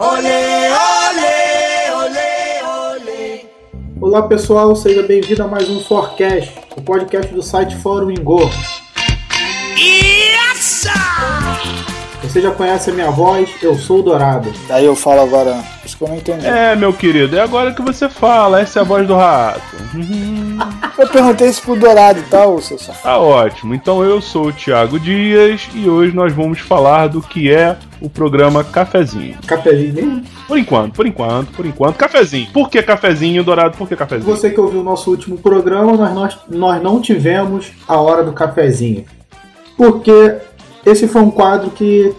Olê, olê, olê, olê. Olá pessoal, seja bem-vindo a mais um Forecast, o podcast do site Fórum Ingor. Você já conhece a minha voz, eu sou o Dourado. Daí eu falo agora, não entendi. É, meu querido, é agora que você fala, essa é a voz do rato. Eu perguntei isso pro Dourado e tal, seu safado. Tá ótimo, então eu sou o Thiago Dias e hoje nós vamos falar do que é o programa Cafezinho. Cafezinho? Por enquanto, por enquanto, por enquanto, cafezinho. Por que cafezinho, Dourado? Por que cafezinho? Você que ouviu o nosso último programa, nós, nós, nós não tivemos a hora do cafezinho. Porque esse foi um quadro que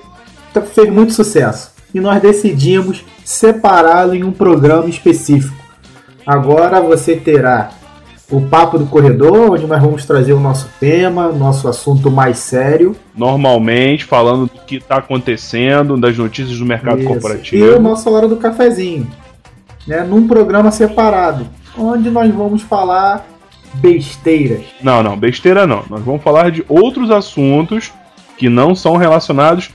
tá- fez muito sucesso. E nós decidimos separá-lo em um programa específico. Agora você terá o Papo do Corredor, onde nós vamos trazer o nosso tema, nosso assunto mais sério. Normalmente, falando do que tá acontecendo, das notícias do mercado Isso. E o corporativo. nossa hora do cafezinho, né, num programa separado, onde nós vamos falar besteiras. Não, não, besteira não. Nós vamos falar de outros assuntos que não são relacionados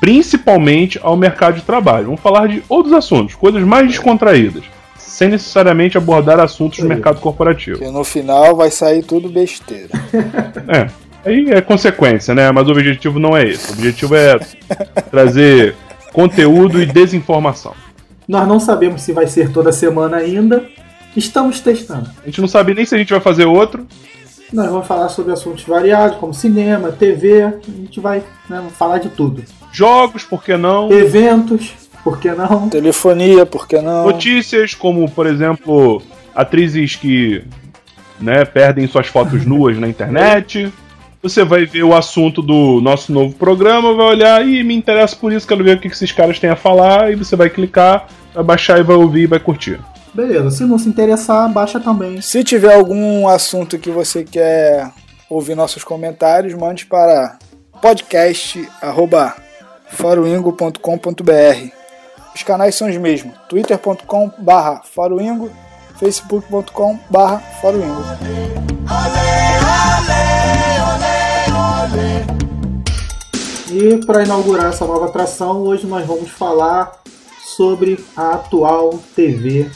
principalmente ao mercado de trabalho. Vamos falar de outros assuntos, coisas mais descontraídas, sem necessariamente abordar assuntos do mercado corporativo. Que no final vai sair tudo besteira. É. Aí é consequência, né? Mas o objetivo não é esse. O objetivo é trazer conteúdo e desinformação. Nós não sabemos se vai ser toda semana ainda. Estamos testando. A gente não sabe nem se a gente vai fazer outro. Nós vamos falar sobre assuntos variados, como cinema, TV. A gente vai né, falar de tudo. Jogos, por que não? Eventos, por que não? Telefonia, por que não? Notícias como, por exemplo, atrizes que né, perdem suas fotos nuas na internet. Você vai ver o assunto do nosso novo programa, vai olhar e me interessa por isso, quero ver o que esses caras têm a falar, e você vai clicar, vai baixar e vai ouvir e vai curtir. Beleza, se não se interessar, baixa também. Se tiver algum assunto que você quer ouvir nossos comentários, mande para podcast@foroingo.com.br. Os canais são os mesmos: twitter.com/foroingo, facebook.com/foroingo. E para inaugurar essa nova atração, hoje nós vamos falar sobre a atual TV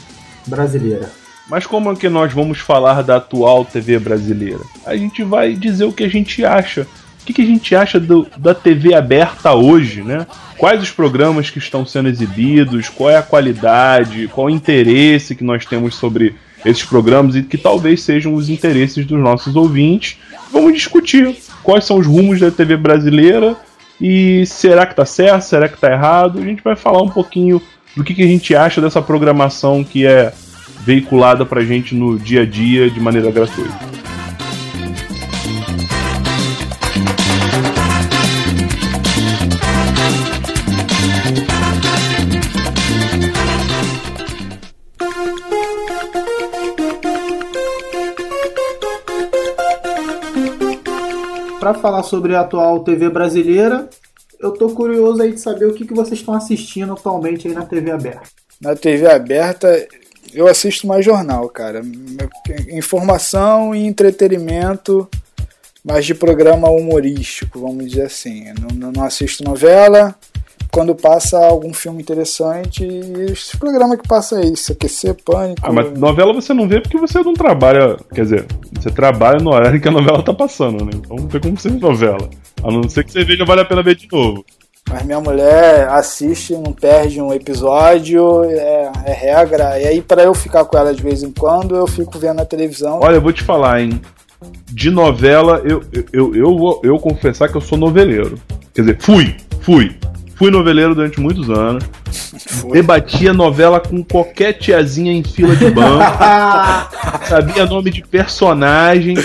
brasileira. Mas como é que nós vamos falar da atual TV brasileira? A gente vai dizer o que a gente acha. O que, que a gente acha do- da TV aberta hoje, né? Quais os programas que estão sendo exibidos, qual é a qualidade, qual o interesse que nós temos sobre esses programas e que talvez sejam os interesses dos nossos ouvintes. Vamos discutir quais são os rumos da TV brasileira e será que tá certo, será que tá errado? A gente vai falar um pouquinho do que, que a gente acha dessa programação que é veiculada pra gente no dia a dia de maneira gratuita. Para falar sobre a atual TV brasileira, eu tô curioso aí de saber o que, que vocês estão assistindo atualmente aí na TV aberta. Na TV aberta, eu assisto mais jornal, cara. Informação e entretenimento, mas de programa humorístico, vamos dizer assim. Não, não assisto novela. Quando passa algum filme interessante, e esse programa que passa aí, isso, aquecer, pânico. Ah, mas novela você não vê porque você não trabalha. Quer dizer, você trabalha no horário que a novela tá passando, né? Então não tem como você ver novela. A não ser que você veja Vale a Pena Ver de novo. Mas minha mulher assiste, não perde um episódio, é, é regra. E aí, para eu ficar com ela de vez em quando, eu fico vendo na televisão. Olha, eu vou te falar, hein? De novela, eu, eu, eu, eu vou eu confessar que eu sou noveleiro. Quer dizer, fui, fui. Fui noveleiro durante muitos anos. Debatia novela com qualquer tiazinha em fila de banco. sabia nome de personagem.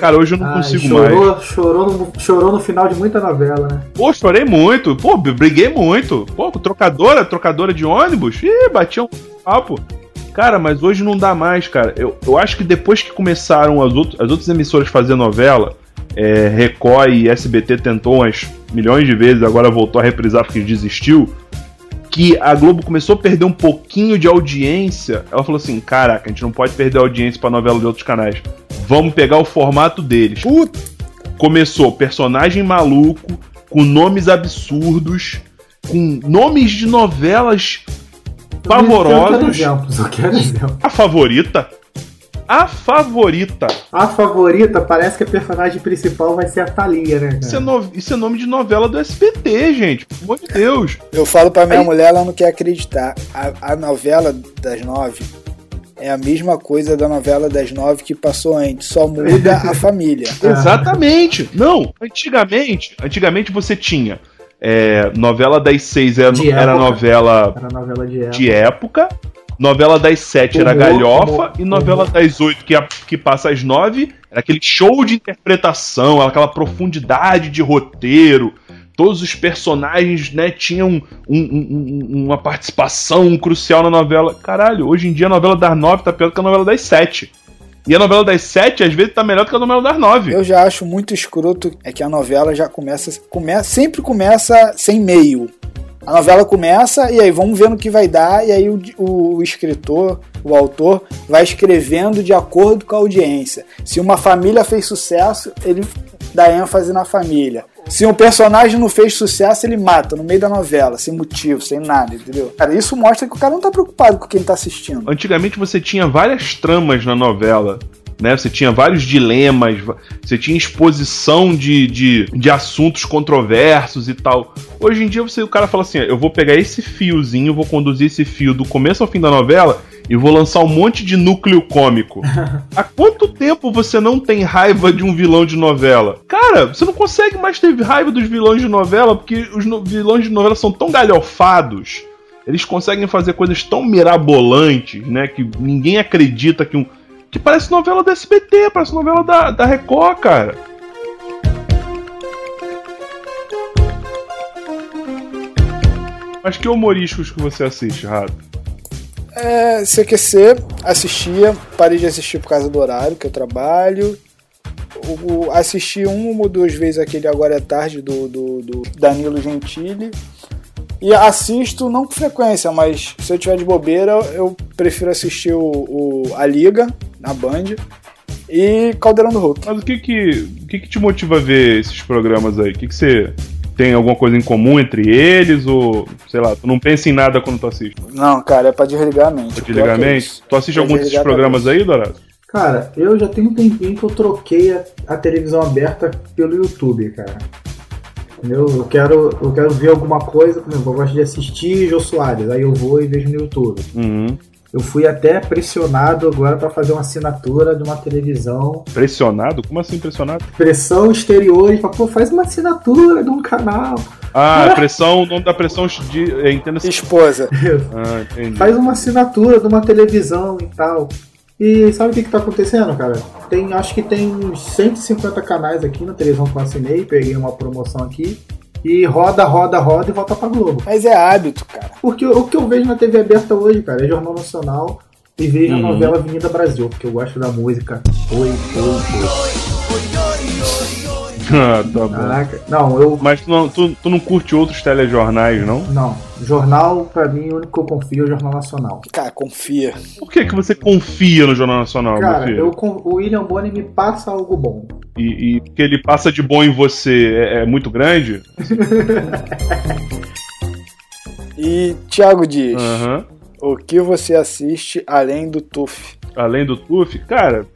Cara, hoje eu não Ai, consigo mais. chorou, chorou, no, chorou no final de muita novela, né? Pô, chorei muito. Pô, briguei muito. Pô, trocadora, trocadora de ônibus. Ih, batia um papo. Cara, mas hoje não dá mais, cara. Eu, eu acho que depois que começaram as, outro, as outras emissoras a fazer novela, é, Record e SBT tentou umas milhões de vezes, agora voltou a reprisar porque desistiu. Que a Globo começou a perder um pouquinho de audiência. Ela falou assim: caraca, a gente não pode perder audiência pra novela de outros canais. Vamos pegar o formato deles. Puta, Começou personagem maluco, com nomes absurdos, com nomes de novelas Eu quero pavorosos. exemplos, eu quero exemplos. A favorita. A favorita. A favorita parece que a personagem principal vai ser a Thalia, né? Isso é, Cara? no- isso é nome de novela do SBT, gente. Pelo amor de Deus. Eu falo pra minha Aí- mulher, ela não quer acreditar. A, a novela das nove é a mesma coisa da novela das nove que passou antes, só muda a família. Exatamente. Não, antigamente, antigamente você tinha é, novela das seis era, era novela Era novela de época. de época, novela das sete era galhofa e novela das oito que, a- que passa às nove era aquele show de interpretação, aquela profundidade de roteiro. Todos os personagens, né, tinham um- um- um- uma participação crucial na novela. Caralho, hoje em dia a novela das nove tá pior que a novela das sete. E a novela das sete, às vezes, tá melhor do que a novela das nove. Eu já acho muito escroto é que a novela já começa, começa sempre começa sem meio. A novela começa e aí vamos ver no que vai dar e aí o, o escritor, o autor vai escrevendo de acordo com a audiência. Se uma família fez sucesso, ele dá ênfase na família. Se um personagem não fez sucesso, ele mata no meio da novela, sem motivo, sem nada, entendeu? Cara, isso mostra que o cara não tá preocupado com quem tá assistindo. Antigamente você tinha várias tramas na novela. Né? Você tinha vários dilemas, você tinha exposição de, de, de assuntos controversos e tal. Hoje em dia você, o cara fala assim: eu vou pegar esse fiozinho, vou conduzir esse fio do começo ao fim da novela e vou lançar um monte de núcleo cômico. Há quanto tempo você não tem raiva de um vilão de novela? Cara, você não consegue mais ter raiva dos vilões de novela porque os no- vilões de novela são tão galhofados. Eles conseguem fazer coisas tão mirabolantes, né? Que ninguém acredita que um. Que parece novela da SBT, parece novela da, da Record, cara. Mas que humorísticos que você assiste, Rato? É, CQC, assistia, parei de assistir por causa do horário que eu trabalho. O- assisti uma ou duas vezes aquele Agora é Tarde do, do, do Danilo Gentili. E assisto, não com frequência, mas se eu tiver de bobeira, eu prefiro assistir o, o- A Liga, na Band, e Caldeirão do Hulk. Mas o que que, o que que te motiva a ver esses programas aí? O que que você tem alguma coisa em comum entre eles? Ou, sei lá, tu não pensa em nada quando tu assiste? Não, cara, é pra desligar a mente. Pra que desligar a é mente? Tu assiste algum desses programas aí, Dourado? Cara, eu já tenho um tempinho que eu troquei a, a televisão aberta pelo YouTube, cara. Entendeu? Eu quero, eu quero ver alguma coisa, por exemplo, eu gosto de assistir Jô Soares, aí eu vou e vejo no YouTube. Uhum. Eu fui até pressionado agora pra fazer uma assinatura de uma televisão. Pressionado? Como assim pressionado? Pressão exterior e fala, pô, faz uma assinatura de um canal. Ah, pressão, o nome da pressão de. é, Entenda assim. Esposa. Ah, entendi. Faz uma assinatura de uma televisão e tal. E sabe o que, que tá acontecendo, cara? Tem, acho que tem uns 150 canais aqui na televisão que eu assinei, peguei uma promoção aqui. E roda, roda, roda e volta pra Globo. Mas é hábito, cara. Porque o que eu vejo na TV aberta hoje, cara, é Jornal Nacional e vejo Uhum. a novela Avenida Brasil, porque eu gosto da música. Oi, oi, oi. Ah, tá bom. Caraca. Não, eu. Mas tu não, tu, tu não curte outros telejornais, não? Não. Jornal, pra mim, o único que eu confio é o Jornal Nacional. Cara, confia. Por que, que você confia no Jornal Nacional, meu Cara, filho? eu, o William Bonner me passa algo bom. E, e que ele passa de bom em você é, é muito grande? E Thiago Dias, Aham. o que você assiste além do TUF? Além do TUF, cara,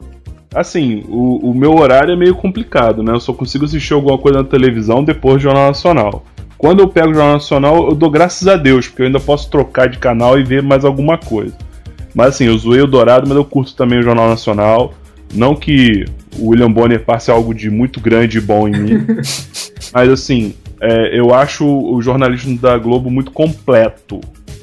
assim, o, o meu horário é meio complicado, né? Eu só consigo assistir alguma coisa na televisão depois do Jornal Nacional. Quando eu pego o Jornal Nacional, eu dou graças a Deus, porque eu ainda posso trocar de canal e ver mais alguma coisa. Mas assim, eu zoei o Dourado, mas eu curto também o Jornal Nacional. Não que o William Bonner passe algo de muito grande e bom em mim. mas assim, é, eu acho o jornalismo da Globo muito completo.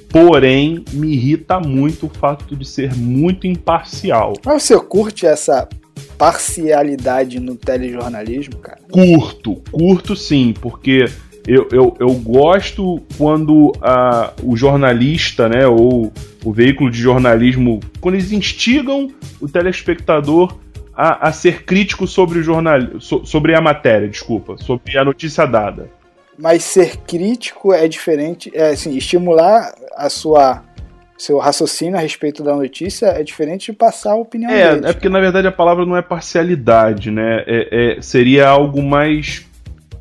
Porém, me irrita muito o fato de ser muito imparcial. Mas você curte essa parcialidade no telejornalismo, cara? Curto, curto sim, porque eu, eu, eu gosto quando a, o jornalista, né, ou o veículo de jornalismo, quando eles instigam o telespectador a, a ser crítico sobre o jornal, so- sobre a matéria, desculpa, sobre a notícia dada. Mas ser crítico é diferente, é assim, estimular a sua seu raciocínio a respeito da notícia é diferente de passar a opinião É, deles. é porque na verdade a palavra não é parcialidade, né? É, é- seria algo mais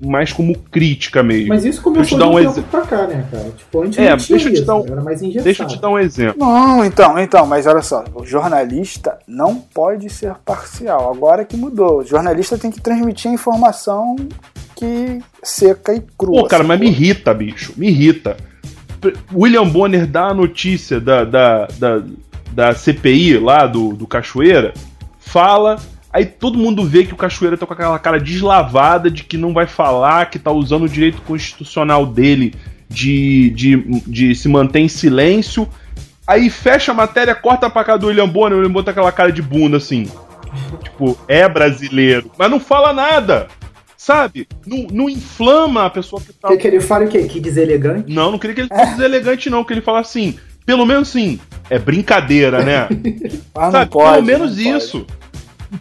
mais como crítica mesmo. Mas isso começou dar de um um exemplo. pra cá, né, cara? Tipo, antes É, não tinha deixa eu te isso, dar um- era mais engessado. Deixa eu te dar um exemplo. Não, então, então, mas olha só, o jornalista não pode ser parcial. Agora que mudou. O jornalista tem que transmitir a informação que seca e crua. Pô, cara, mas me irrita, bicho. Me irrita. William Bonner dá a notícia da, da, da, da CPI lá do, do Cachoeira, fala, aí todo mundo vê que o Cachoeira tá com aquela cara deslavada de que não vai falar, que tá usando o direito constitucional dele de, de, de se manter em silêncio. Aí fecha a matéria, corta pra cá do William Bonner, o William Bonner tá com aquela cara de bunda assim. Tipo, é brasileiro, mas não fala nada. Sabe? Não, não inflama a pessoa que tá Quer que ele fale o quê? Que deselegante? não, não queria que ele fosse deselegante, não. Que ele falasse assim, pelo menos assim, é brincadeira, né? Não Sabe, pode. pelo menos não pode. isso.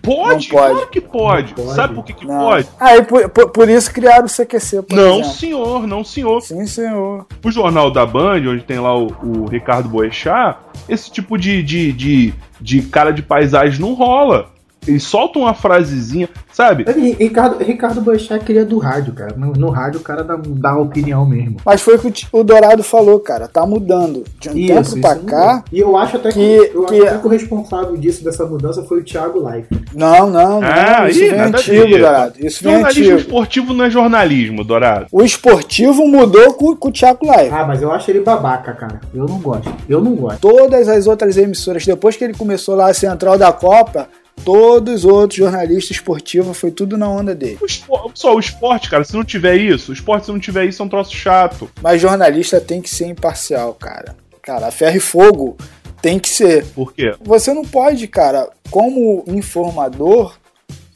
Pode, Não pode. claro que pode. Pode. Sabe por que, que Não. pode? Ah, e por, por, por isso criaram o CQC, por Não, exemplo. senhor, não, senhor. Sim, senhor. O jornal da Band, onde tem lá o, o Ricardo Boechat, esse tipo de, de, de, de cara de paisagem não rola. Eles soltam uma frasezinha, sabe? Ele- Ricardo, Ricardo Boechat queria do rádio, cara. No, no rádio o cara dá, dá opinião mesmo. Mas foi o que o Dourado falou, cara. Tá mudando. De um tempo pra isso cá. mudou. E eu acho até que, que- eu que- acho que o responsável disso, dessa mudança, foi o Thiago Life. Não, não, não. Ah, isso ih, vem antigo, ver. Dourado. Isso vem Jornalismo antigo. esportivo não é jornalismo, Dourado. O esportivo mudou com, com o Thiago Live. Ah, mas eu acho ele babaca, cara. Eu não gosto. Eu não gosto. Todas as outras emissoras, depois que ele começou lá a central da Copa, todos os outros jornalistas esportivos foi tudo na onda dele. O espo- Só o esporte, cara, se não tiver isso, o esporte se não tiver isso é um troço chato. Mas jornalista tem que ser imparcial, cara. Cara, ferro e fogo tem que ser. Por quê? Você não pode, cara, como informador,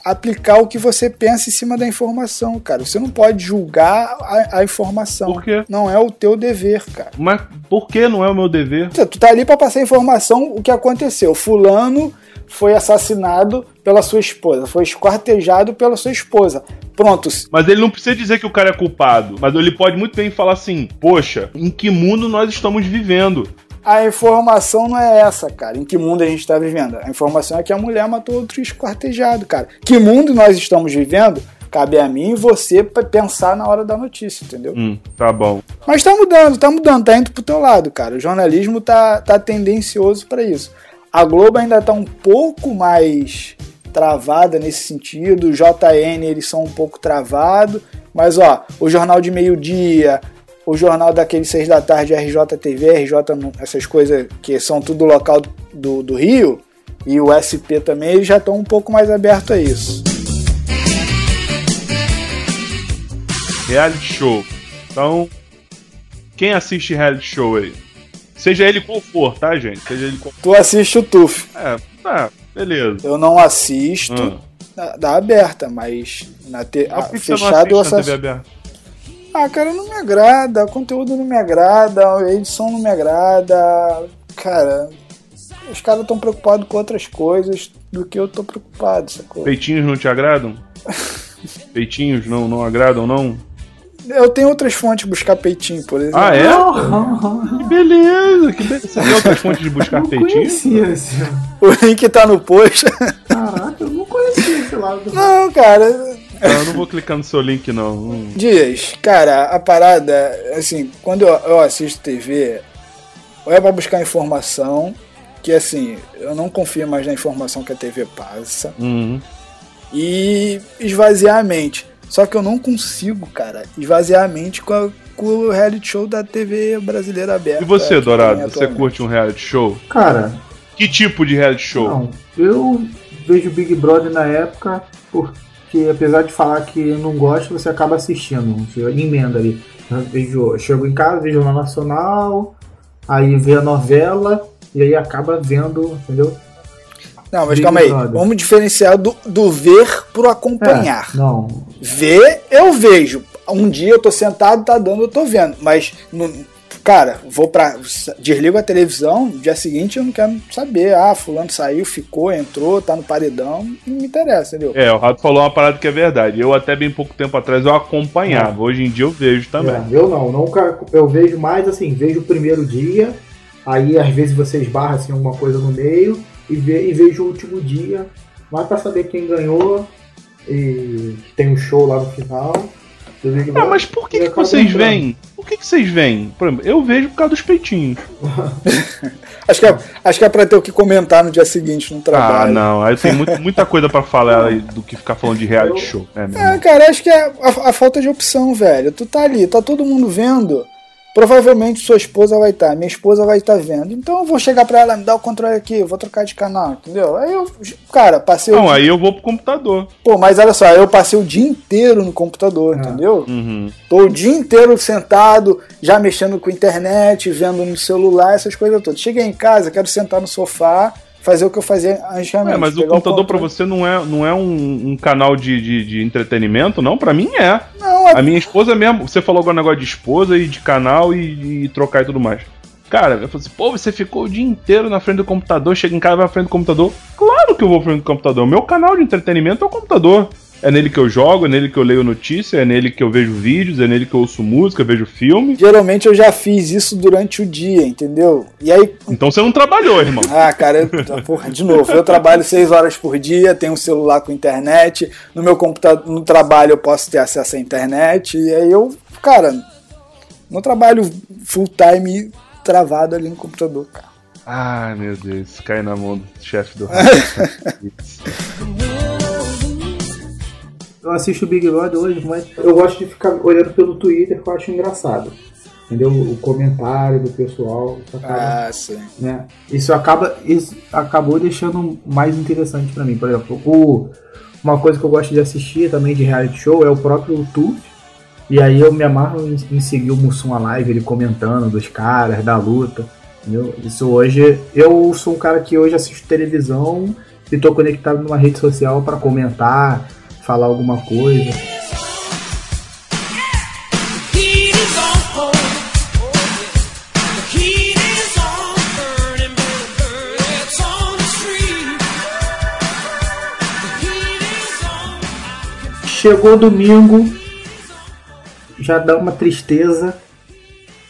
aplicar o que você pensa em cima da informação, cara. Você não pode julgar a, a informação. Por quê? Não é o teu dever, cara. Mas por que não é o meu dever? Tu tá ali pra passar informação o que aconteceu. Fulano foi assassinado pela sua esposa, foi esquartejado pela sua esposa. Pronto. Mas ele não precisa dizer que o cara é culpado. Mas ele pode muito bem falar assim: Poxa, em que mundo nós estamos vivendo? A informação não é essa, cara. Em que mundo a gente tá vivendo? A informação é que a mulher matou outro esquartejado, cara. Que mundo nós estamos vivendo? Cabe a mim e você pensar na hora da notícia, entendeu? Hum, tá bom. Mas tá mudando, tá mudando, tá indo pro teu lado, cara. O jornalismo tá, tá tendencioso pra isso. A Globo ainda tá um pouco mais travada nesse sentido, o JN eles são um pouco travados, mas ó, o jornal de meio-dia, o jornal daqueles seis da tarde, RJTV, RJ, essas coisas que são tudo local do, do Rio, e o SP também, eles já estão um pouco mais abertos a isso. Reality show. Então, quem assiste reality show aí? Seja ele qual for, tá, gente? Seja ele qual Tu assiste o TUF. É, tá, beleza. Eu não assisto Ah. da, da aberta, mas na te, Ah, fechado eu assisto. TV aberta? Ah, cara, não me agrada, o conteúdo não me agrada, a edição não me agrada. Cara, os caras estão preocupados com outras coisas do que eu tô preocupado, sacou? Peitinhos não te agradam? Peitinhos não, não agradam, não? Eu tenho outras fontes de buscar peitinho, por exemplo. Ah, é? Não, Que beleza, que beleza. Você tem outras fontes de buscar não peitinho? conhecia esse. O link tá no post. Caraca, eu não conhecia esse lado do Não, cara. Não, eu não vou clicar no seu link, não. Hum. Dias, cara, a parada, assim, quando eu, eu assisto TV, ou é pra buscar informação, que assim, eu não confio mais na informação que a TV passa, Uhum. e esvaziar a mente. Só que eu não consigo, cara, esvaziar a mente com, a- com o reality show da TV brasileira aberta. E você, Dourado, tem você curte um reality show? Cara, Que tipo de reality show? não. Eu vejo Big Brother na época porque, apesar de falar que eu não gosto, você acaba assistindo. Você emenda ali. Eu vejo, eu chego em casa, vejo Jornal Nacional, aí vê a novela e aí acaba vendo, entendeu? Não, mas Big calma aí. Brother. Vamos diferenciar do, do ver pro acompanhar. É, não. Ver, eu vejo. Um dia eu tô sentado, tá dando, eu tô vendo. Mas, no- cara, vou pra. Desligo a televisão, no dia seguinte eu não quero saber. Ah, fulano saiu, ficou, entrou, tá no paredão. Não me interessa, entendeu? É, o Rato falou uma parada que é verdade. Eu até bem pouco tempo atrás eu acompanhava. Hoje em dia eu vejo também. É, eu não, nunca. Eu vejo mais assim, vejo o primeiro dia, aí às vezes você esbarra assim alguma coisa no meio e, ve, e vejo o último dia, mais pra saber quem ganhou e tem um show lá no final. Ah, mas por que, que vocês entrando. veem? Por que, que vocês veem? Por exemplo, eu vejo por causa dos peitinhos. Acho que, é, acho que é pra ter o que comentar no dia seguinte no Ah, trabalho. não. Aí tem muito- muita coisa pra falar aí do que ficar falando de reality show. É, irmão? cara, acho que é a, a falta de opção, velho. Tu tá ali, tá todo mundo vendo. Provavelmente sua esposa vai estar, minha esposa vai estar vendo. Então eu vou chegar pra ela, me dá o controle aqui, eu vou trocar de canal, entendeu? Aí eu, cara, passei o Não, dia- aí eu vou pro computador. Pô, mas olha só, eu passei o dia inteiro no computador, entendeu? Uhum. Tô o dia inteiro sentado, já mexendo com internet, vendo no celular, essas coisas todas. Cheguei em casa, quero sentar no sofá, fazer o que eu fazia antigamente. É, mas o computador pra controle. você não é, não é um, um canal de, de, de entretenimento, não? Pra mim é. Não, é A minha esposa mesmo, você falou agora um negócio de esposa e de canal e, e trocar e tudo mais. Cara, eu falei assim, pô, você ficou o dia inteiro na frente do computador, chega em casa vai na frente do computador. Claro que eu vou pra frente do computador. O meu canal de entretenimento é o computador. É nele que eu jogo, é nele que eu leio notícia, é nele que eu vejo vídeos, é nele que eu ouço música, vejo filme. Geralmente eu já fiz isso durante o dia, entendeu? E aí, Então você não trabalhou, irmão. ah, cara, eu, porra, de novo, eu trabalho seis horas por dia, tenho um celular com internet, no meu computador, no trabalho eu posso ter acesso à internet, e aí eu, cara, não trabalho full time travado ali no computador, cara. Ai, meu Deus, cai na mão do chefe do Eu assisto o Big Brother hoje, mas eu gosto de ficar olhando pelo Twitter que eu acho engraçado. Entendeu? O comentário do pessoal. Acaba, Ah, sim. né? isso acaba. Isso acabou deixando mais interessante pra mim. Por exemplo, o, uma coisa que eu gosto de assistir também de reality show é o próprio YouTube. E aí eu me amarro em, em seguir o Mussum Live, ele comentando dos caras, da luta. Entendeu? Isso hoje. Eu sou um cara que hoje assisto televisão e tô conectado numa rede social pra comentar, falar alguma coisa. Chegou domingo, já dá uma tristeza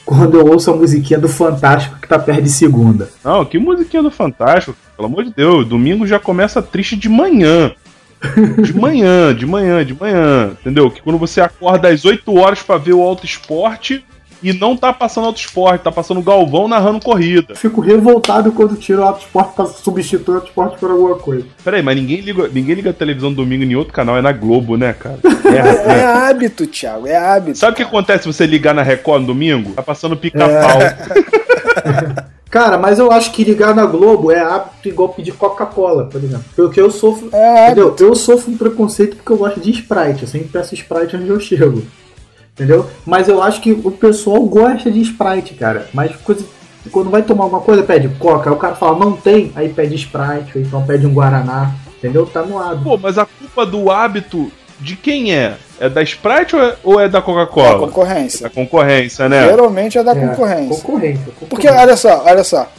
quando eu ouço a musiquinha do Fantástico que tá perto de segunda. Não, que musiquinha do Fantástico, pelo amor de Deus. Domingo já começa triste de manhã. De manhã, de manhã, de manhã. Entendeu? Que quando você acorda às 8 horas pra ver o Auto Esporte e não tá passando Auto Esporte, tá passando o Galvão narrando corrida. Fico revoltado quando tiro o Auto Esporte pra substituir o Auto Esporte por alguma coisa. Peraí, mas ninguém liga, ninguém liga a televisão domingo em outro canal, é na Globo, né, cara? É, É, é hábito, Thiago, é hábito. Sabe o que acontece se você ligar na Record no domingo? Tá passando pica-pau. Cara, mas eu acho que ligar na Globo é hábito igual pedir Coca-Cola, por exemplo. Porque eu sofro. É entendeu? Eu sofro um preconceito porque eu gosto de Sprite. Eu sempre peço Sprite onde eu chego. Entendeu? Mas eu acho que o pessoal gosta de Sprite, cara. Mas coisa, quando vai tomar alguma coisa, pede Coca. Aí o cara fala, não tem. Aí pede Sprite, ou então pede um Guaraná. Entendeu? Tá no hábito. Pô, mas a culpa do hábito de quem é? É da Sprite ou é, ou é da É a Coca-Cola? concorrência. Da concorrência, né? Geralmente é da É, concorrência. Concorrência. concorrência. Porque, olha só, olha só.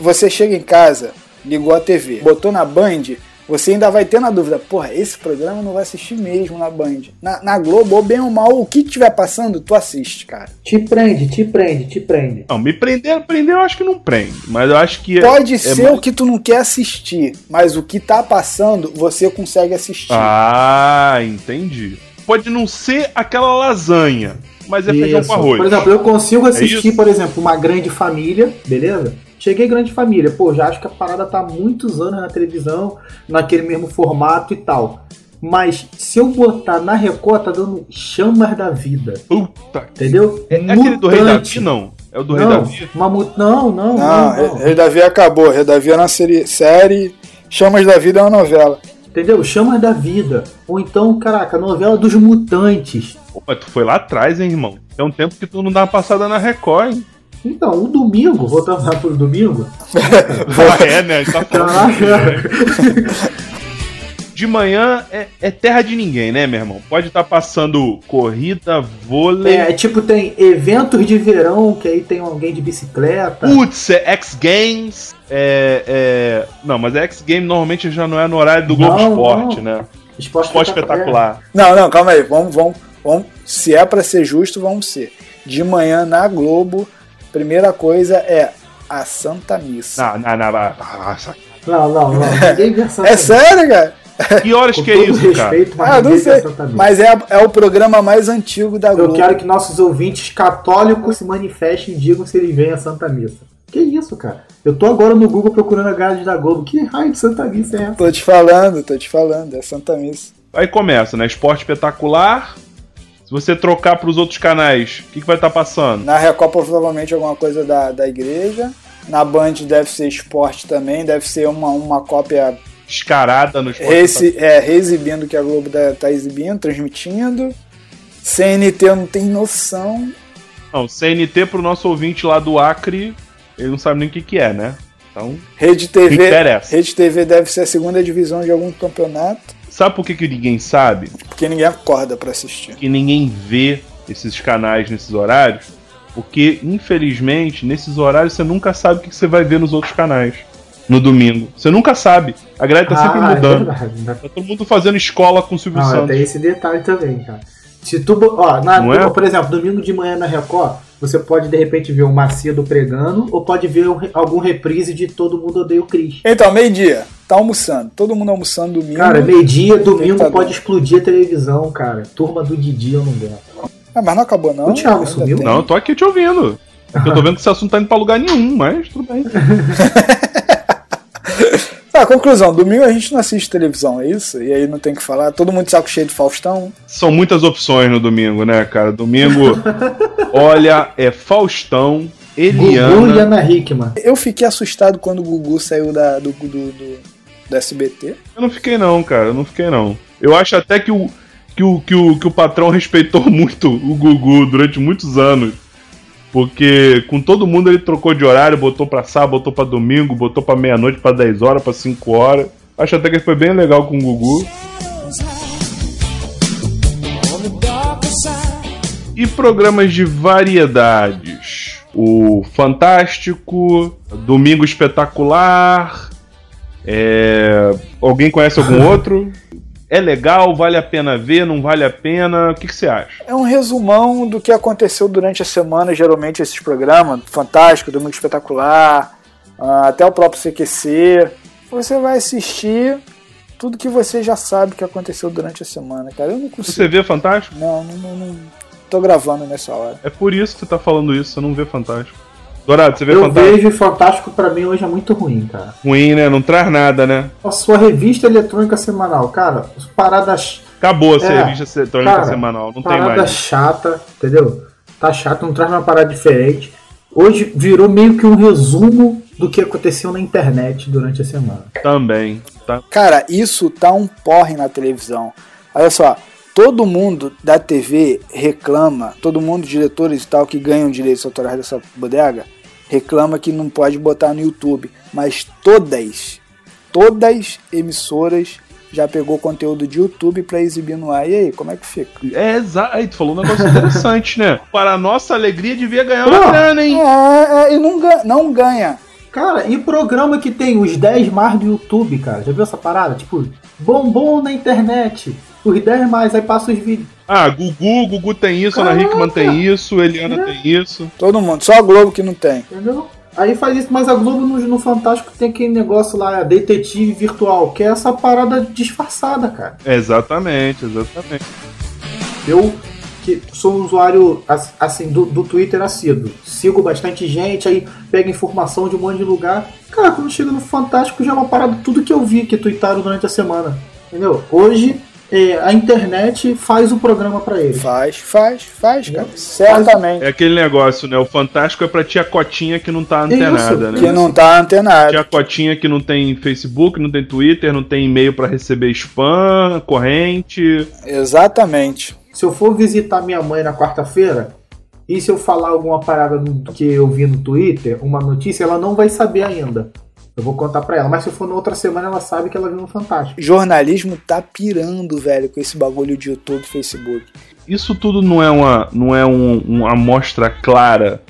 Você chega em casa, ligou a TV, botou na Band, você ainda vai ter na dúvida, porra, esse programa eu não vai assistir mesmo na Band. Na, na Globo, ou bem ou mal, o que tiver passando, tu assiste, cara. Te prende, te prende, te prende. Não, me prender, prender eu acho que não prende. Mas eu acho que. é- Pode é ser mais- o que tu não quer assistir, mas o que tá passando, você consegue assistir. Ah, entendi. Pode não ser aquela lasanha, mas é feijão com arroz. Por exemplo, eu consigo assistir, isso? por exemplo, uma grande família, beleza? Cheguei grande família, pô, já acho que a parada tá há muitos anos na televisão, naquele mesmo formato e tal. Mas se eu botar na Record, tá dando chamas da vida. Puta. Entendeu? É, é aquele do Rei. Davi, não? É o do Rei Não, Davi? uma mu- não, não, Não, não, não. Rei Davi acabou. Rei Davi é uma série, série. Chamas da Vida é uma novela. Entendeu? Chamas da vida. Ou então, caraca, novela dos mutantes. Pô, mas tu foi lá atrás, hein, irmão? Tem um tempo que tu não dá uma passada na Record, hein? Então, o domingo, voltando lá pro domingo. Ah, é, né? Tá. De manhã é, é terra de ninguém, né, meu irmão? Pode estar passando corrida, vôlei. É, tipo, tem eventos de verão, que aí tem alguém de bicicleta. Putz, é X Games. É, é... Não, mas é X Games normalmente já não é no horário do Globo Não, Esporte, não. né? Esporte, Esporte espetacular. Não, não, calma aí. Vamos, vamos, vamos. Se é pra ser justo, vamos ser. De manhã na Globo, primeira coisa é a Santa Missa. Não, não, não. não. Não, não, não. Ninguém vê essa É sério, cara? Que horas Com que é isso, cara? respeito, mas Ah, não sei. Santa. Mas é, é o programa mais antigo da Eu Globo. quero que nossos ouvintes católicos se manifestem e digam se eles vêm à Santa Missa. Que isso, cara? Eu tô agora no Google procurando a grade da Globo. Que raio de Santa Missa é essa? Tô te falando, tô te falando, é Santa Missa. Aí começa, né? Esporte espetacular. Se você trocar pros outros canais, o que, que vai estar passando? Na Record, provavelmente alguma coisa da, da igreja. Na Band deve ser esporte também, deve ser uma, uma cópia Escarada no esporte. resi, é, reexibindo o que a Globo tá, tá exibindo, transmitindo. CNT não tem noção. Não, CNT pro nosso ouvinte lá do Acre, ele não sabe nem o que, que é, né? Então, Rede TV. Rede TV deve ser a segunda divisão de algum campeonato, sabe por que, que ninguém sabe? porque ninguém acorda pra assistir. Que ninguém vê esses canais nesses horários? Porque, infelizmente, nesses horários você nunca sabe o que você vai ver nos outros canais. No domingo. Você nunca sabe. A grade tá sempre Ah, é mudando. verdade. né? Tá todo mundo fazendo escola com o Silvio Não, Santos. tem esse detalhe também, cara. Se tu, ó, na, Não é? por exemplo, domingo de manhã na Record, você pode de repente ver o Macedo pregando ou pode ver um algum reprise de Todo Mundo Odeia o Cris. Então, meio-dia, tá almoçando. Todo mundo almoçando domingo. Cara, meio-dia, domingo Tá pode bom. explodir a televisão, cara. Turma do Didi, eu não gosto. Ah, mas não acabou, não. O Thiago sumiu? tem. Não, eu tô aqui te ouvindo. É que eu tô vendo que esse assunto tá indo pra lugar nenhum, mas tudo bem. Tá, conclusão. Domingo a gente não assiste televisão, é isso? E aí não tem o que falar. Todo mundo de saco cheio de Faustão. São muitas opções no domingo, né, cara? Domingo, olha, é Faustão, Gugu e Eliana. Ana Hickman. Eu fiquei assustado quando o Gugu saiu da, do, do, do, do SBT. Eu não fiquei não, cara, eu não fiquei não. Eu acho até que o, que o, que o, que o patrão respeitou muito o Gugu durante muitos anos. Porque com todo mundo ele trocou de horário, botou pra sábado, botou pra domingo, botou pra meia-noite, pra 10 horas, pra 5 horas. Acho até que ele foi bem legal com o Gugu. E programas de variedades. O Fantástico, Domingo Espetacular. É, Alguém conhece algum outro? É legal? Vale a pena ver? Não vale a pena? O que, que você acha? É um resumão do que aconteceu durante a semana, geralmente esses programas, Fantástico, Domingo Espetacular, ah, até o próprio CQC. Você vai assistir tudo que você já sabe que aconteceu durante a semana, cara. Eu não consigo. Você vê Fantástico? Não, não, não, não. Tô gravando nessa hora. É por isso que você tá falando isso, você não vê Fantástico. Dourado, você vê Eu Fantástico? vejo e Fantástico pra mim hoje é muito ruim, cara. Ruim, né? Não traz nada, né? A sua revista eletrônica semanal, cara, paradas, Acabou a É, revista eletrônica cara, semanal, não tem parada mais. chata, entendeu? Tá chato, não traz uma parada diferente. Hoje virou meio que um resumo do que aconteceu na internet durante a semana. Também. Tá? Cara, isso tá um porre na televisão. Olha só, todo mundo da TV reclama, todo mundo, diretores e tal, que ganham direitos autorais dessa bodega, reclama que não pode botar no YouTube. Mas todas, todas emissoras já pegou conteúdo de YouTube pra exibir no ar. E aí, como é que fica? É, exato. Aí, tu falou um negócio interessante, né? Para a nossa alegria, devia ganhar uma grana, hein? É, é, e não ganha, não ganha. Cara, e programa que tem os 10 mais do YouTube, cara? Já viu essa parada? Tipo, bombom na internet. Os 10 mais, aí passa os vídeos. Ah, Gugu, Gugu tem isso, Ana. Hickman tem isso, Eliana tem isso. Todo mundo, só a Globo que não tem. Entendeu? Aí faz isso, mas a Globo no, no Fantástico tem aquele negócio lá, detetive virtual, que é essa parada disfarçada, cara. Exatamente, exatamente. Eu, que sou um usuário as- assim do, do Twitter assíduo, sigo bastante gente, aí pega informação de um monte de lugar. Cara, quando chega no Fantástico já é uma parada tudo que eu vi que tweetaram durante a semana. Entendeu? Hoje é, a internet faz o programa pra ele. Faz, faz, faz, cara. Certamente. É aquele negócio, né? O Fantástico é pra tia Cotinha que não tá antenada, Isso, né? Que não tá antenado. Tia Cotinha que não tem Facebook, não tem Twitter, não tem e-mail pra receber spam, corrente. Exatamente. Se eu for visitar minha mãe na quarta-feira, e se eu falar alguma parada que eu vi no Twitter, uma notícia, ela não vai saber ainda. Eu vou contar pra ela, mas se eu for na outra semana, ela sabe que ela viu no Fantástico. Jornalismo tá pirando, velho, com esse bagulho de YouTube, Facebook. Isso tudo não é uma, não é um, uma amostra clara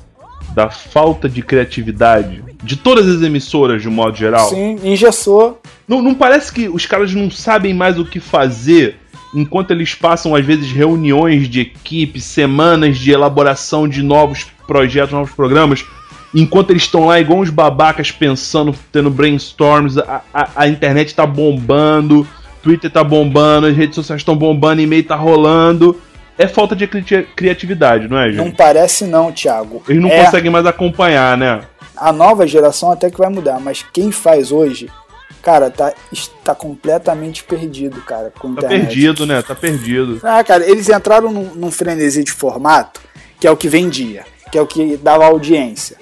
da falta de criatividade de todas as emissoras de um modo geral? Sim, engessou. Não, não parece que os caras não sabem mais o que fazer enquanto eles passam, às vezes, reuniões de equipe, semanas de elaboração de novos projetos, novos programas, enquanto eles estão lá igual uns babacas pensando, tendo brainstorms, a, a, a internet tá bombando, Twitter tá bombando, as redes sociais estão bombando, e-mail tá rolando. É falta de cri- criatividade, não é, gente? Não parece não, Thiago. Eles não É, conseguem mais acompanhar, né? A nova geração até que vai mudar, mas quem faz hoje, cara, tá, está completamente perdido, cara, com Tá internet. perdido, né? Tá perdido. Ah, cara, eles entraram num, num frenesi de formato que é o que vendia, que é o que dava audiência.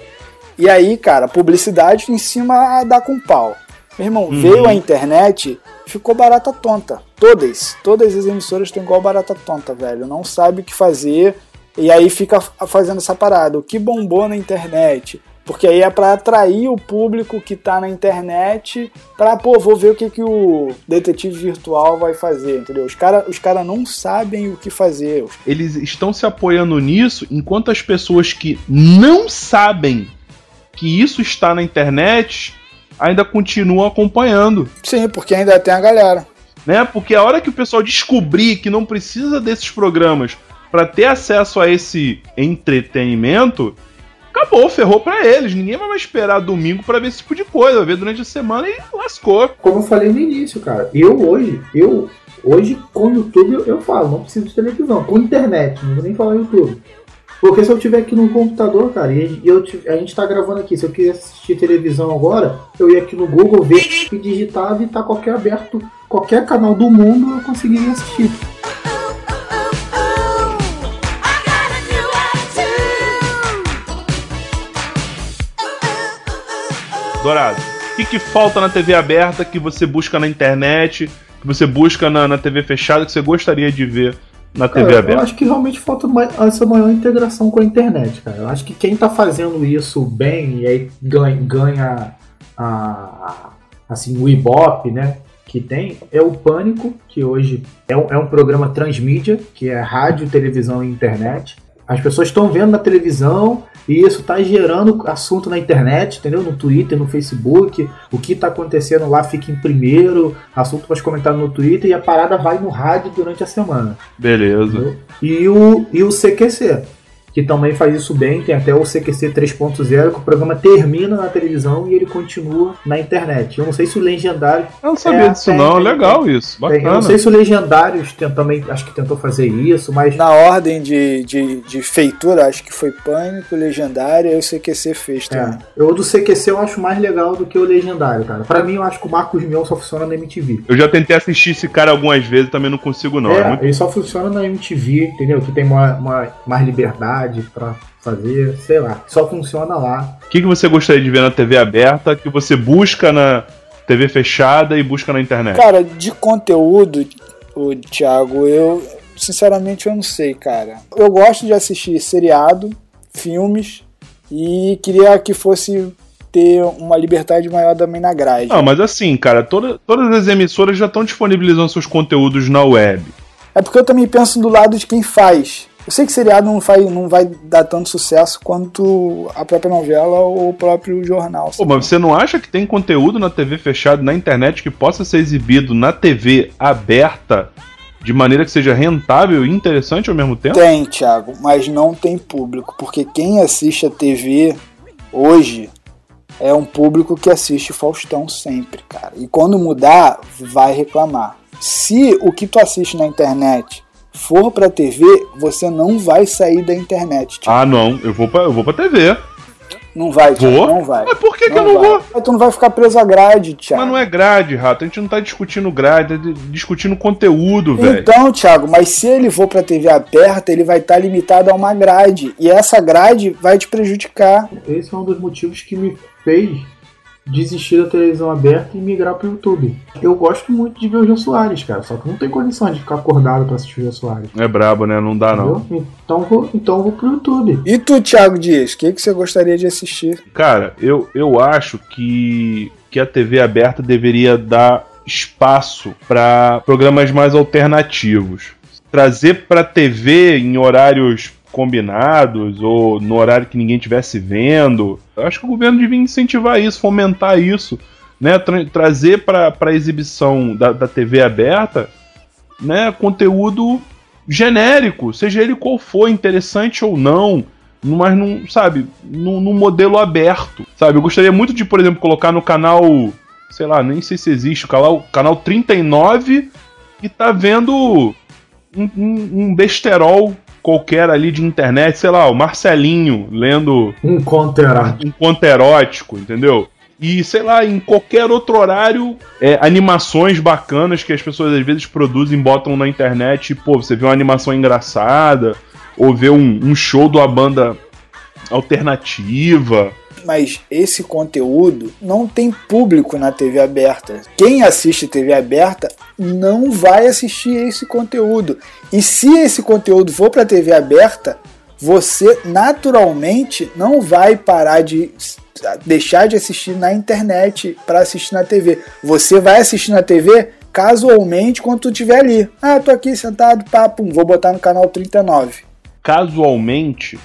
E aí, cara, publicidade em cima dá com pau. Meu irmão, Uhum. veio a internet, ficou barata tonta. Todas, todas as emissoras estão igual barata tonta, velho. Não sabe o que fazer e aí fica fazendo essa parada. O que bombou na internet? Porque aí é pra atrair o público que tá na internet pra, pô, vou ver o que, que o detetive virtual vai fazer, entendeu? Os caras os cara não sabem o que fazer. Eles estão se apoiando nisso, enquanto as pessoas que não sabem que isso está na internet ainda continuam acompanhando. Sim, porque ainda tem a galera. né? Porque a hora que o pessoal descobrir que não precisa desses programas para ter acesso a esse entretenimento, acabou, ferrou pra eles. Ninguém vai mais esperar domingo pra ver esse tipo de coisa, vai ver durante a semana e lascou. Como eu falei no início, cara, eu hoje, eu hoje com o YouTube eu, eu falo, não preciso de televisão, com internet, não vou nem falar YouTube. Porque se eu tiver aqui no computador, cara, e eu, a gente tá gravando aqui, se eu quiser assistir televisão agora, eu ia aqui no Google ver e digitava e tá qualquer aberto, qualquer canal do mundo eu conseguiria assistir. Dourado, o que, que falta na TV aberta que você busca na internet, que você busca na, na TV fechada, que você gostaria de ver na TV Cara, eu aberta? acho que realmente falta essa maior integração com a internet, cara. Eu acho que quem tá fazendo isso bem e aí ganha, ganha a, assim, o Ibope, né? Que tem, é o Pânico, que hoje é um, é um programa transmídia, que é rádio, televisão e internet. As pessoas estão vendo na televisão e isso tá gerando assunto na internet, entendeu? No Twitter, no Facebook. O que tá acontecendo lá fica em primeiro, assunto mais comentado no Twitter e a parada vai no rádio durante a semana. Beleza. Entendeu? E o, e o CQC, que também faz isso bem, tem até o CQC 3.0, que o programa termina na televisão e ele continua na internet. Eu não sei se o Legendário. Eu não sabia É, disso tem, não, tem, legal tem. isso, tem- eu bacana. não sei se o Legendários tem- também acho que tentou fazer isso, mas. Na ordem de, de, de feitura, acho que foi Pânico, Legendário e o CQC fez É, também. eu do CQC eu acho mais legal do que o Legendário, cara. Pra mim, eu acho que o Marcos Mion só funciona na MTV. Eu já tentei assistir esse cara algumas vezes, também não consigo não. É, é, muito- ele só funciona na MTV, entendeu? Que tem uma, uma- mais liberdade pra fazer, sei lá. Só funciona lá. O que, que você gostaria de ver na TV aberta que você busca na TV fechada e busca na internet? Cara, de conteúdo, o Thiago, eu sinceramente eu não sei, cara. Eu gosto de assistir seriado, filmes e queria que fosse ter uma liberdade maior também na grade. Não, mas assim, cara, toda- todas as emissoras já estão disponibilizando seus conteúdos na web. É porque eu também penso do lado de quem faz. Eu sei que seriado não vai, não vai dar tanto sucesso quanto a própria novela ou o próprio jornal. Pô, mas você não acha que tem conteúdo na TV fechada, na internet, que possa ser exibido na TV aberta de maneira que seja rentável e interessante ao mesmo tempo? Tem, Thiago, mas não tem público, porque quem assiste a TV hoje é um público que assiste Faustão sempre, cara. E quando mudar, vai reclamar. Se o que tu assiste na internet for pra TV, você não vai sair da internet, Thiago. Ah, não, eu vou pra, eu vou pra TV. Não vai, Thiago, Vou? não vai. Mas por que, que eu não vai. vou? Mas tu não vai ficar preso à grade, Thiago. Mas não é grade, rato. A gente não tá discutindo grade, tá discutindo conteúdo, velho. Então, Thiago, mas se ele for pra TV aberta, ele vai estar limitado a uma grade. E essa grade vai te prejudicar. Esse é um dos motivos que me fez desistir da televisão aberta e migrar pro YouTube. Eu gosto muito de ver o Jô Soares, cara, só que não tem condição de ficar acordado pra assistir o Jô Soares. É brabo, né? Não dá, não. entendeu? Então vou, então vou pro YouTube. E tu, Thiago Dias, o que, que você gostaria de assistir? Cara, eu, eu acho que, que a TV aberta deveria dar espaço para programas mais alternativos. Trazer pra TV em horários combinados ou no horário que ninguém estivesse vendo. Eu acho que o governo devia incentivar isso, fomentar isso, né? Tra- trazer para a exibição da, da TV aberta né, conteúdo genérico, seja ele qual for, interessante ou não, mas não, sabe, num, num modelo aberto, sabe? Eu gostaria muito de, por exemplo, colocar no canal sei lá, nem sei se existe, o canal, canal 39 e tá vendo um, um, um besterol qualquer ali de internet, sei lá, o Marcelinho lendo Um conto erótico. um conto erótico, entendeu? E, sei lá, em qualquer outro horário, é, animações bacanas que as pessoas às vezes produzem, botam na internet, e, pô, você vê uma animação engraçada, ou vê um, um show de uma banda alternativa. Mas esse conteúdo não tem público na TV aberta. Quem assiste TV aberta não vai assistir esse conteúdo. E se esse conteúdo for para TV aberta, você naturalmente não vai parar de deixar de assistir na internet para assistir na TV. Você vai assistir na TV casualmente quando tu estiver ali. Ah, tô aqui sentado, papo, vou botar no canal 39. Casualmente,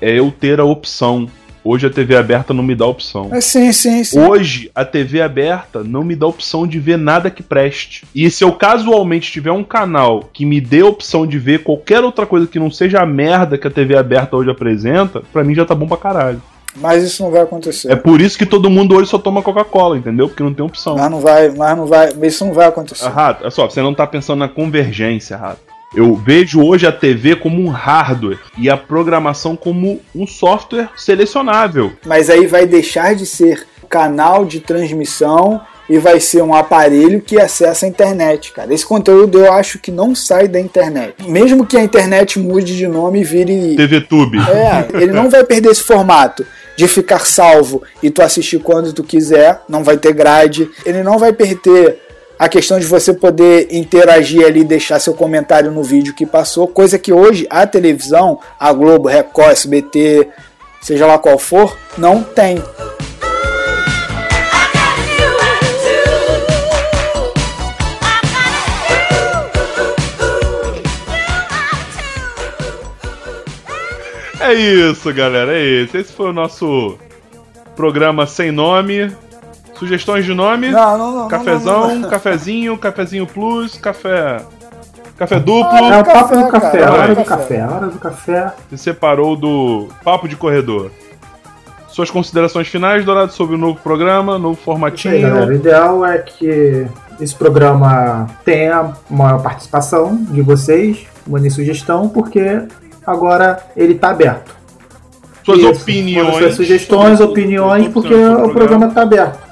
é eu ter a opção. Hoje a TV aberta não me dá opção. É, sim, sim, sim. Hoje, a TV aberta não me dá opção de ver nada que preste. E se eu casualmente tiver um canal que me dê a opção de ver qualquer outra coisa que não seja a merda que a TV aberta hoje apresenta, pra mim já tá bom pra caralho. Mas isso não vai acontecer. É por isso que todo mundo hoje só toma Coca-Cola, entendeu? Porque não tem opção. Mas não vai, mas não vai, isso não vai acontecer. Ah, Rato, olha só, você não tá pensando na convergência, Rato. Eu vejo hoje a TV como um hardware e a programação como um software selecionável. Mas aí vai deixar de ser canal de transmissão e vai ser um aparelho que acessa a internet, cara. Esse conteúdo eu acho que não sai da internet. Mesmo que a internet mude de nome e vire TV Tube. É, ele não vai perder esse formato de ficar salvo e tu assistir quando tu quiser, não vai ter grade. Ele não vai perder a questão de você poder interagir ali, deixar seu comentário no vídeo que passou, coisa que hoje a televisão, a Globo, Record, SBT, seja lá qual for, não tem. É isso, galera, é isso. Esse foi o nosso programa sem nome. Sugestões de nome? Não, não, não. Cafezão, não, não, não. cafezinho, cafezinho plus, café. Café duplo. Ah, É o papo do Café, cara, a hora do café. hora do café. se separou do papo de corredor. Suas considerações finais, Dourado, sobre o novo programa, novo Isso aí, formatinho. galera. O ideal é que esse programa tenha maior participação de vocês, mandem sugestão, porque agora ele tá aberto. Suas Isso. opiniões. Suas sugestões, opiniões, porque o programa tá aberto.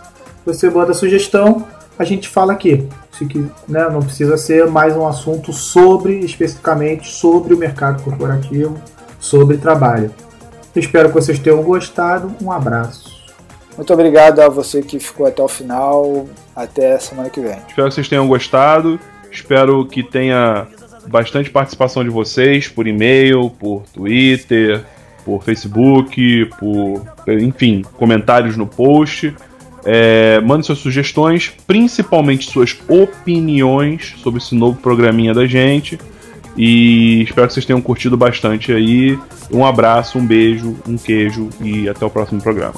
Você manda sugestão, a gente fala aqui. Se, né, não precisa ser mais um assunto sobre, especificamente, sobre o mercado corporativo, sobre trabalho. Espero que vocês tenham gostado. Um abraço. Muito obrigado a você que ficou até o final. Até semana que vem. Espero que vocês tenham gostado. Espero que tenha bastante participação de vocês por e-mail, por Twitter, por Facebook, por enfim, comentários no post. É, mande suas sugestões, principalmente suas opiniões sobre esse novo programinha da gente. E espero que vocês tenham curtido bastante aí. Um abraço, um beijo, um queijo e até o próximo programa.